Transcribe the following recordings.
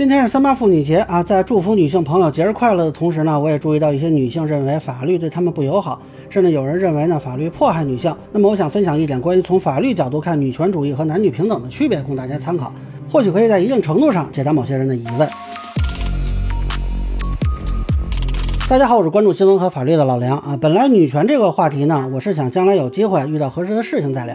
今天是三八妇女节啊，在祝福女性朋友节日快乐的同时呢，我也注意到一些女性认为法律对她们不友好，甚至有人认为呢法律迫害女性。那么我想分享一点关于从法律角度看女权主义和男女平等的区别，供大家参考，或许可以在一定程度上解答某些人的疑问。大家好，我是关注新闻和法律的老梁啊。本来女权这个话题呢，我是想将来有机会遇到合适的事情再聊。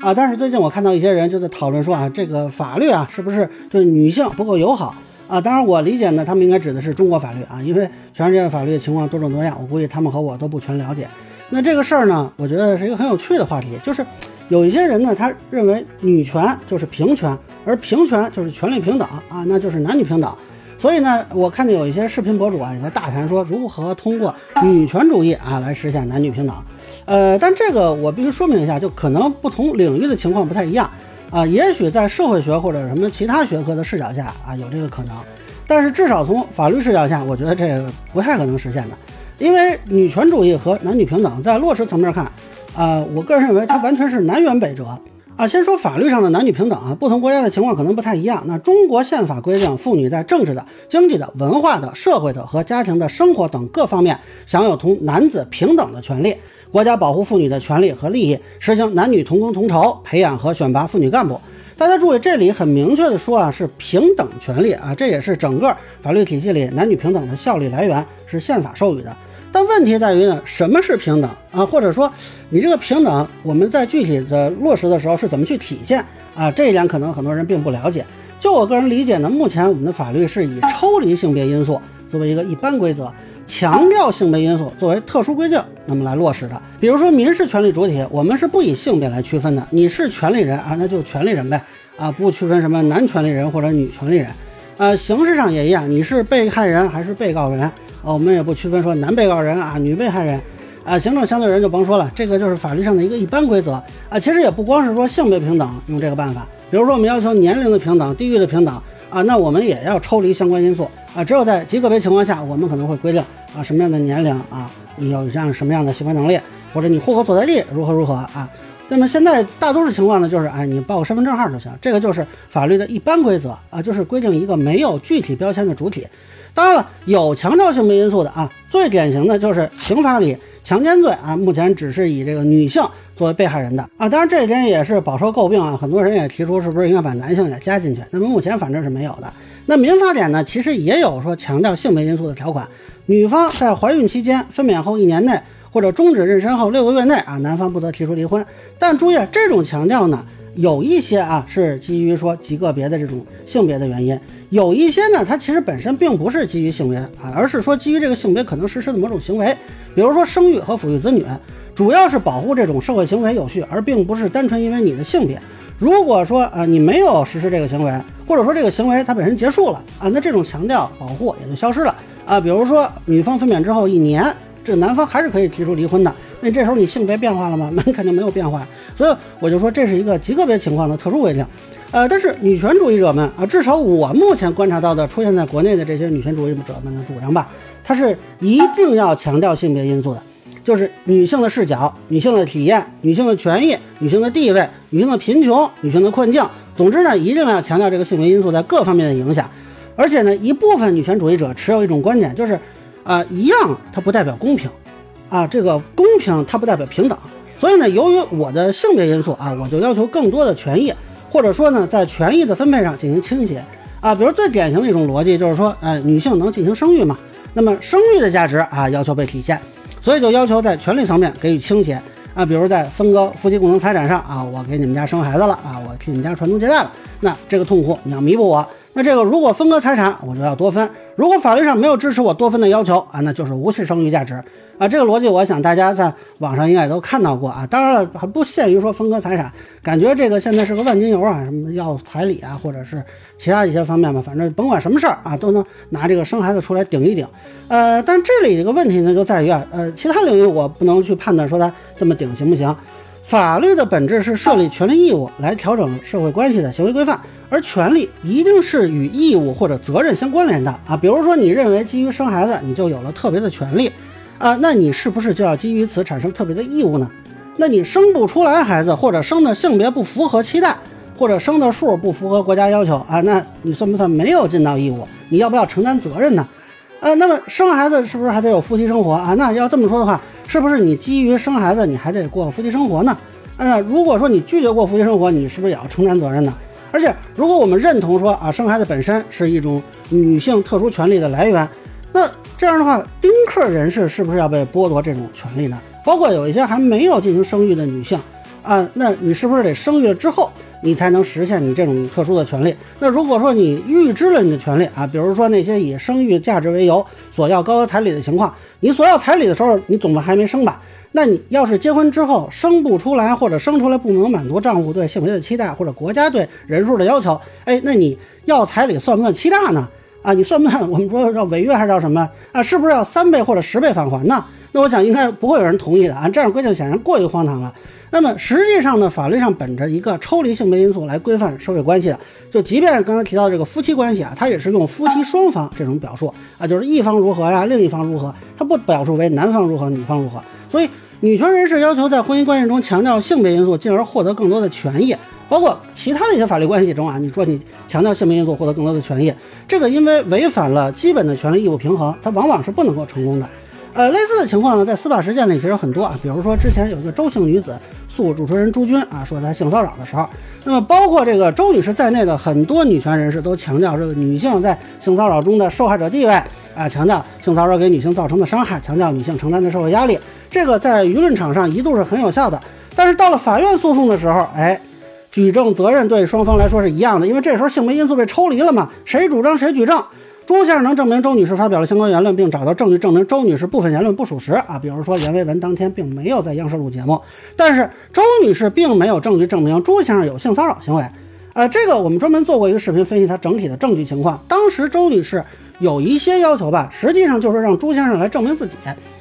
啊，但是最近我看到一些人就在讨论说啊，这个法律啊是不是对女性不够友好啊？当然我理解呢，他们应该指的是中国法律啊，因为全世界的法律情况多种多样，我估计他们和我都不全了解。那这个事儿呢，我觉得是一个很有趣的话题，就是有一些人呢，他认为女权就是平权，而平权就是权利平等啊，那就是男女平等。所以呢，我看见有一些视频博主啊也在大谈说如何通过女权主义啊来实现男女平等。呃，但这个我必须说明一下，就可能不同领域的情况不太一样啊。也许在社会学或者什么其他学科的视角下啊，有这个可能，但是至少从法律视角下，我觉得这个不太可能实现的。因为女权主义和男女平等在落实层面看，啊，我个人认为它完全是南辕北辙啊。先说法律上的男女平等啊，不同国家的情况可能不太一样。那中国宪法规定，妇女在政治的、经济的、文化的、社会的和家庭的生活等各方面享有同男子平等的权利。国家保护妇女的权利和利益，实行男女同工同酬，培养和选拔妇女干部。大家注意，这里很明确的说啊，是平等权利啊，这也是整个法律体系里男女平等的效力来源，是宪法授予的。但问题在于呢，什么是平等啊？或者说，你这个平等，我们在具体的落实的时候是怎么去体现啊？这一点可能很多人并不了解。就我个人理解呢，目前我们的法律是以抽离性别因素作为一个一般规则。强调性别因素作为特殊规定，那么来落实的。比如说民事权利主体，我们是不以性别来区分的。你是权利人啊，那就权利人呗啊，不区分什么男权利人或者女权利人。呃，刑事上也一样，你是被害人还是被告人啊，我们也不区分说男被告人啊，女被害人啊。行政相对人就甭说了，这个就是法律上的一个一般规则啊。其实也不光是说性别平等用这个办法，比如说我们要求年龄的平等、地域的平等啊，那我们也要抽离相关因素。啊，只有在极个别情况下，我们可能会规定啊什么样的年龄啊，你有像什么样的行为能力，或者你户口所在地如何如何啊。那么现在大多数情况呢，就是哎，你报个身份证号就行，这个就是法律的一般规则啊，就是规定一个没有具体标签的主体。当然了，有强调性别因素的啊，最典型的就是刑法里强奸罪啊，目前只是以这个女性作为被害人的啊。当然这一点也是饱受诟病啊，很多人也提出是不是应该把男性也加进去。那么目前反正是没有的。那民法典呢，其实也有说强调性别因素的条款，女方在怀孕期间、分娩后一年内或者终止妊娠后六个月内啊，男方不得提出离婚。但注意，这种强调呢，有一些啊是基于说极个别的这种性别的原因，有一些呢，它其实本身并不是基于性别啊，而是说基于这个性别可能实施的某种行为，比如说生育和抚育子女，主要是保护这种社会行为有序，而并不是单纯因为你的性别。如果说啊，你没有实施这个行为，或者说这个行为它本身结束了啊，那这种强调保护也就消失了啊。比如说女方分娩之后一年，这男方还是可以提出离婚的，那这时候你性别变化了吗？那肯定没有变化。所以我就说这是一个极个别情况的特殊规定。呃，但是女权主义者们啊，至少我目前观察到的出现在国内的这些女权主义者们的主张吧，他是一定要强调性别因素的。就是女性的视角、女性的体验、女性的权益、女性的地位、女性的贫穷、女性的困境。总之呢，一定要强调这个性别因素在各方面的影响。而且呢，一部分女权主义者持有一种观点，就是，啊，一样它不代表公平，啊，这个公平它不代表平等。所以呢，由于我的性别因素啊，我就要求更多的权益，或者说呢，在权益的分配上进行倾斜。啊，比如最典型的一种逻辑就是说，呃，女性能进行生育嘛，那么生育的价值啊，要求被体现。所以就要求在权利层面给予倾斜啊，比如在分割夫妻共同财产上啊，我给你们家生孩子了啊，我替你们家传宗接代了，那这个痛苦你要弥补我。那这个如果分割财产，我就要多分。如果法律上没有支持我多分的要求啊，那就是无视生育价值啊。这个逻辑，我想大家在网上应该也都看到过啊。当然了，还不限于说分割财产，感觉这个现在是个万金油啊，什么要彩礼啊，或者是其他一些方面吧。反正甭管什么事儿啊，都能拿这个生孩子出来顶一顶。呃，但这里这个问题呢，就在于啊，呃，其他领域我不能去判断说他这么顶行不行。法律的本质是设立权利义务来调整社会关系的行为规范，而权利一定是与义务或者责任相关联的啊。比如说，你认为基于生孩子你就有了特别的权利啊，那你是不是就要基于此产生特别的义务呢？那你生不出来孩子或者生的性别不符合期待或者生的数不符合国家要求啊，那你算不算没有尽到义务？你要不要承担责任呢？呃，那么生孩子是不是还得有夫妻生活啊？那要这么说的话，是不是你基于生孩子你还得过夫妻生活呢？呃，如果说你拒绝过夫妻生活，你是不是也要承担责任呢？而且，如果我们认同说啊，生孩子本身是一种女性特殊权利的来源，那这样的话，丁克人士是不是要被剥夺这种权利呢？包括有一些还没有进行生育的女性啊，那你是不是得生育了之后，你才能实现你这种特殊的权利？那如果说你预支了你的权利啊，比如说那些以生育价值为由索要高额彩礼的情况，你索要彩礼的时候，你总不还没生吧？那你要是结婚之后生不出来，或者生出来不能满足丈夫对性别的期待，或者国家对人数的要求，哎，那你要彩礼算不算欺诈呢？啊，你算不算 我们说要违约还是要什么啊？是不是要三倍或者十倍返还呢？那我想应该不会有人同意的啊！这样规定显然过于荒唐了。那么实际上呢，法律上本着一个抽离性别因素来规范社会关系的，就即便刚才提到这个夫妻关系啊，它也是用夫妻双方这种表述啊，就是一方如何呀，另一方如何，它不表述为男方如何，女方如何。所以女权人士要求在婚姻关系中强调性别因素，进而获得更多的权益，包括其他的一些法律关系中啊，你说你强调性别因素获得更多的权益，这个因为违反了基本的权利义务平衡，它往往是不能够成功的。呃，类似的情况呢，在司法实践里其实很多啊。比如说，之前有一个周姓女子诉主持人朱军啊，说她性骚扰的时候，那么包括这个周女士在内的很多女权人士都强调这个女性在性骚扰中的受害者地位啊，强调性骚扰给女性造成的伤害，强调女性承担的社会压力。这个在舆论场上一度是很有效的。但是到了法院诉讼的时候，哎，举证责任对双方来说是一样的，因为这时候性别因素被抽离了嘛，谁主张谁举证。朱先生能证明周女士发表了相关言论，并找到证据证明周女士部分言论不属实啊，比如说阎维文当天并没有在央视录节目，但是周女士并没有证据证明朱先生有性骚扰行为。呃，这个我们专门做过一个视频分析他整体的证据情况。当时周女士有一些要求吧，实际上就是让朱先生来证明自己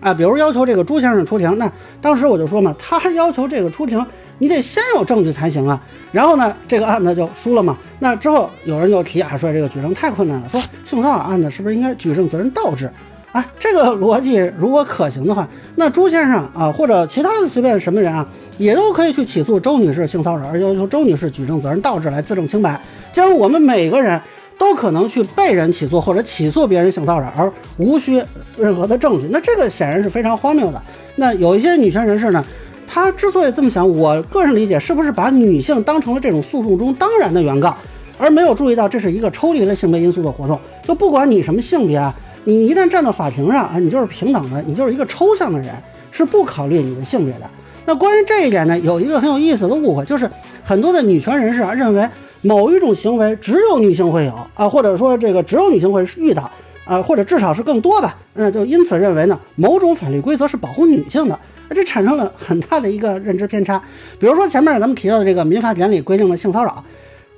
啊，比如要求这个朱先生出庭。那当时我就说嘛，他要求这个出庭。你得先有证据才行啊，然后呢，这个案子就输了嘛。那之后有人就提啊，说这个举证太困难了，说性骚扰案子是不是应该举证责任倒置？啊，这个逻辑如果可行的话，那朱先生啊，或者其他的随便什么人啊，也都可以去起诉周女士性骚扰，而要求周女士举证责任倒置来自证清白。既然我们每个人都可能去被人起诉或者起诉别人性骚扰而无需任何的证据，那这个显然是非常荒谬的。那有一些女权人士呢？他之所以这么想，我个人理解是不是把女性当成了这种诉讼中当然的原告，而没有注意到这是一个抽离了性别因素的活动？就不管你什么性别啊，你一旦站到法庭上啊，你就是平等的，你就是一个抽象的人，是不考虑你的性别的。那关于这一点呢，有一个很有意思的误会，就是很多的女权人士啊认为某一种行为只有女性会有啊，或者说这个只有女性会遇到啊，或者至少是更多吧，那就因此认为呢，某种法律规则是保护女性的。这产生了很大的一个认知偏差，比如说前面咱们提到的这个民法典里规定的性骚扰，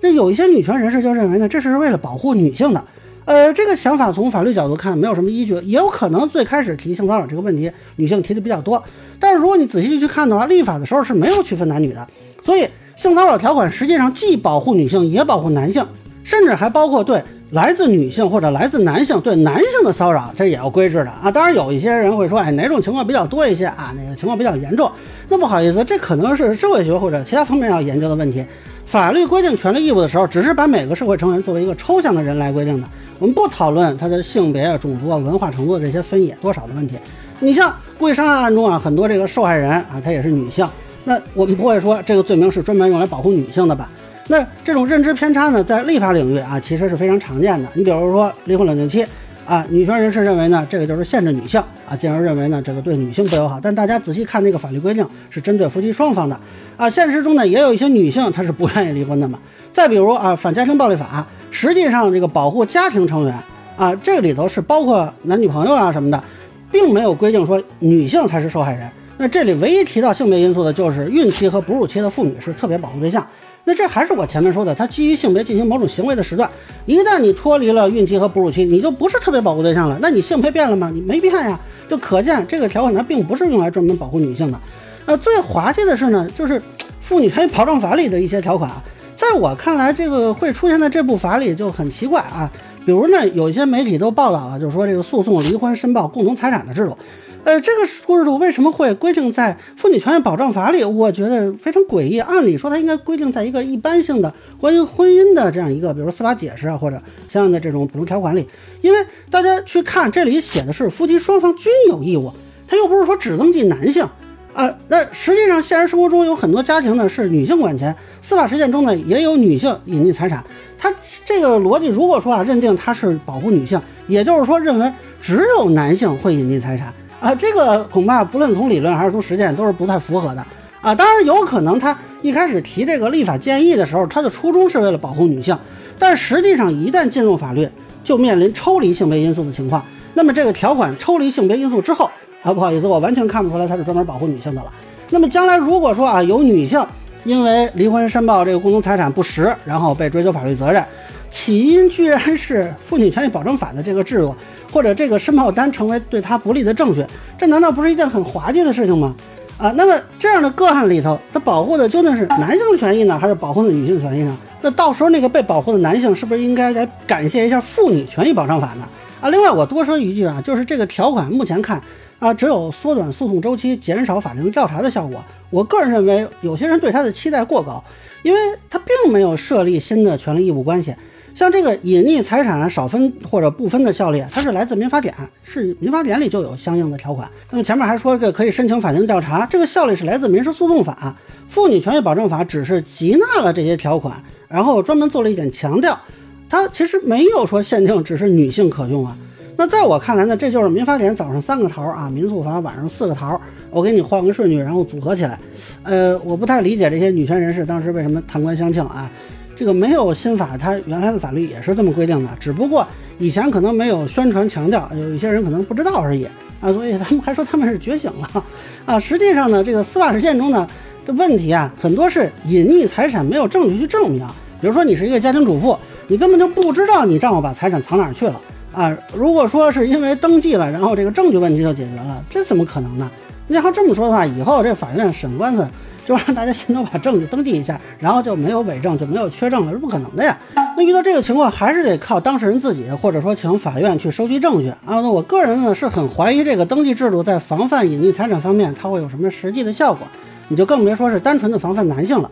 那有一些女权人士就认为呢，这是为了保护女性的。呃，这个想法从法律角度看没有什么依据，也有可能最开始提性骚扰这个问题，女性提的比较多。但是如果你仔细去看的话，立法的时候是没有区分男女的，所以性骚扰条款实际上既保护女性，也保护男性，甚至还包括对。来自女性或者来自男性对男性的骚扰，这也要规制的啊。当然，有一些人会说，哎，哪种情况比较多一些啊？哪个情况比较严重？那不好意思，这可能是社会学或者其他方面要研究的问题。法律规定权利义务的时候，只是把每个社会成员作为一个抽象的人来规定的。我们不讨论他的性别啊、种族啊、文化程度的这些分野多少的问题。你像故意伤害案中啊，很多这个受害人啊，她也是女性，那我们不会说这个罪名是专门用来保护女性的吧？那这种认知偏差呢，在立法领域啊，其实是非常常见的。你比如说离婚冷静期啊，女权人士认为呢，这个就是限制女性啊，进而认为呢，这个对女性不友好。但大家仔细看那个法律规定，是针对夫妻双方的啊。现实中呢，也有一些女性她是不愿意离婚的嘛。再比如啊，反家庭暴力法，实际上这个保护家庭成员啊，这里头是包括男女朋友啊什么的，并没有规定说女性才是受害人。那这里唯一提到性别因素的就是孕期和哺乳期的妇女是特别保护对象。那这还是我前面说的，它基于性别进行某种行为的时段，一旦你脱离了孕期和哺乳期，你就不是特别保护对象了。那你性别变了吗？你没变呀，就可见这个条款它并不是用来专门保护女性的。那，最滑稽的是呢，就是妇女权益保障法里的一些条款啊，在我看来，这个会出现在这部法里就很奇怪啊。比如呢，有一些媒体都报道了，就是说这个诉讼离婚申报共同财产的制度。呃，这个出制度为什么会规定在《妇女权益保障法》里？我觉得非常诡异。按理说，它应该规定在一个一般性的关于婚姻的这样一个，比如司法解释啊，或者相应的这种补充条款里。因为大家去看，这里写的是夫妻双方均有义务，他又不是说只登记男性啊。那实际上，现实生活中有很多家庭呢是女性管钱，司法实践中呢也有女性隐匿财产。他这个逻辑，如果说啊认定他是保护女性，也就是说认为只有男性会隐匿财产。啊，这个恐怕不论从理论还是从实践都是不太符合的啊。当然有可能他一开始提这个立法建议的时候，他的初衷是为了保护女性，但实际上一旦进入法律，就面临抽离性别因素的情况。那么这个条款抽离性别因素之后啊，不好意思，我完全看不出来它是专门保护女性的了。那么将来如果说啊有女性因为离婚申报这个共同财产不实，然后被追究法律责任，起因居然是《妇女权益保障法》的这个制度。或者这个申报单成为对他不利的证据，这难道不是一件很滑稽的事情吗？啊，那么这样的个案里头，它保护的究竟是男性的权益呢，还是保护的女性权益呢？那到时候那个被保护的男性是不是应该来感谢一下《妇女权益保障法》呢？啊，另外我多说一句啊，就是这个条款目前看啊，只有缩短诉讼周期、减少法庭调查的效果。我个人认为，有些人对他的期待过高，因为他并没有设立新的权利义务关系。像这个隐匿财产少分或者不分的效力，它是来自民法典，是民法典里就有相应的条款。那么前面还说这可以申请法庭调查，这个效力是来自民事诉讼法，妇女权益保障法只是集纳了这些条款，然后专门做了一点强调，它其实没有说限定只是女性可用啊。那在我看来呢，这就是民法典早上三个头啊，民诉法晚上四个头，我给你换个顺序，然后组合起来。呃，我不太理解这些女权人士当时为什么贪官相庆啊。这个没有新法，它原来的法律也是这么规定的，只不过以前可能没有宣传强调，有一些人可能不知道而已啊，所以他们还说他们是觉醒了啊。实际上呢，这个司法实践中呢，这问题啊很多是隐匿财产没有证据去证明。比如说你是一个家庭主妇，你根本就不知道你丈夫把财产藏哪儿去了啊。如果说是因为登记了，然后这个证据问题就解决了，这怎么可能呢？你要这么说的话，以后这法院审官司。就让大家先都把证据登记一下，然后就没有伪证，就没有缺证了，是不可能的呀。那遇到这个情况，还是得靠当事人自己，或者说请法院去收集证据啊。那我个人呢是很怀疑这个登记制度在防范隐匿财产方面，它会有什么实际的效果？你就更别说是单纯的防范男性了。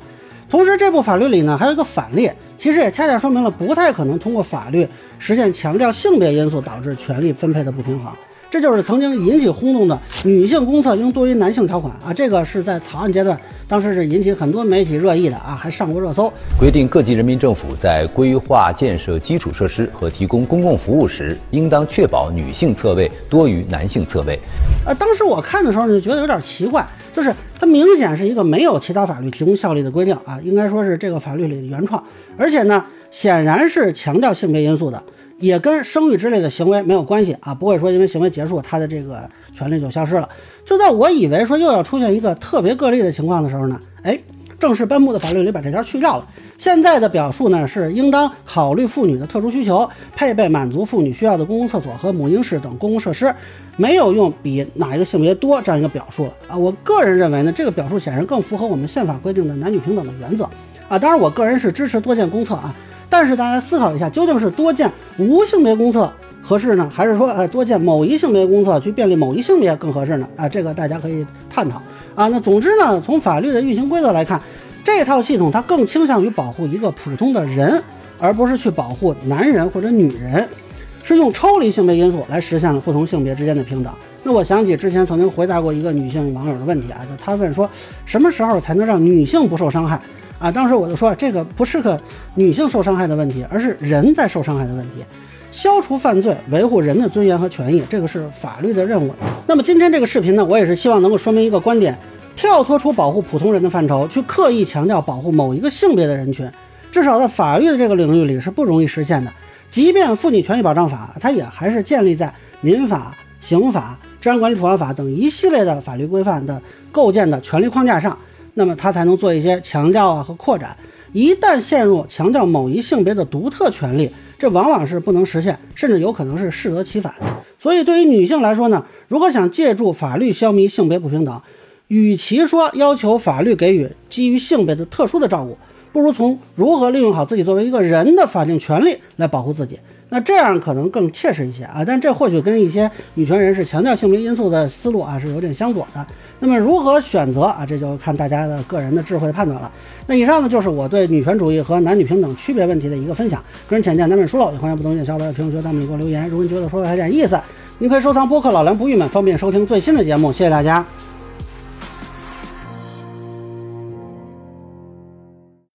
同时，这部法律里呢还有一个反例，其实也恰恰说明了不太可能通过法律实现强调性别因素导致权力分配的不平衡。这就是曾经引起轰动的女性公厕应多于男性条款啊，这个是在草案阶段。当时是引起很多媒体热议的啊，还上过热搜。规定各级人民政府在规划建设基础设施和提供公共服务时，应当确保女性厕位多于男性厕位。呃，当时我看的时候就觉得有点奇怪，就是它明显是一个没有其他法律提供效力的规定啊，应该说是这个法律里的原创，而且呢，显然是强调性别因素的。也跟生育之类的行为没有关系啊，不会说因为行为结束，他的这个权利就消失了。就在我以为说又要出现一个特别个例的情况的时候呢，哎，正式颁布的法律里把这条去掉了。现在的表述呢是应当考虑妇女的特殊需求，配备满足妇女需要的公共厕所和母婴室等公共设施，没有用比哪一个性别多这样一个表述啊。我个人认为呢，这个表述显然更符合我们宪法规定的男女平等的原则啊。当然，我个人是支持多建公厕啊。但是大家思考一下，究竟是多建无性别公厕合适呢，还是说呃多建某一性别公厕去便利某一性别更合适呢？啊，这个大家可以探讨啊。那总之呢，从法律的运行规则来看，这套系统它更倾向于保护一个普通的人，而不是去保护男人或者女人，是用抽离性别因素来实现了不同性别之间的平等。那我想起之前曾经回答过一个女性网友的问题啊，就她问说，什么时候才能让女性不受伤害？啊，当时我就说，这个不是个女性受伤害的问题，而是人在受伤害的问题。消除犯罪，维护人的尊严和权益，这个是法律的任务。那么今天这个视频呢，我也是希望能够说明一个观点：跳脱出保护普通人的范畴，去刻意强调保护某一个性别的人群，至少在法律的这个领域里是不容易实现的。即便妇女权益保障法，它也还是建立在民法、刑法、治安管理处罚法等一系列的法律规范的构建的权利框架上。那么他才能做一些强调啊和扩展。一旦陷入强调某一性别的独特权利，这往往是不能实现，甚至有可能是适得其反。所以对于女性来说呢，如果想借助法律消弭性别不平等，与其说要求法律给予基于性别的特殊的照顾，不如从如何利用好自己作为一个人的法定权利来保护自己。那这样可能更切实一些啊。但这或许跟一些女权人士强调性别因素的思路啊是有点相左的。那么如何选择啊，这就看大家的个人的智慧判断了。那以上呢就是我对女权主义和男女平等区别问题的一个分享，个人浅见难免疏漏，也欢迎不同意见小伙伴评论区弹幕里给我留言。如果你觉得说的还有点意思，您可以收藏播客《老梁不郁闷》，方便收听最新的节目。谢谢大家。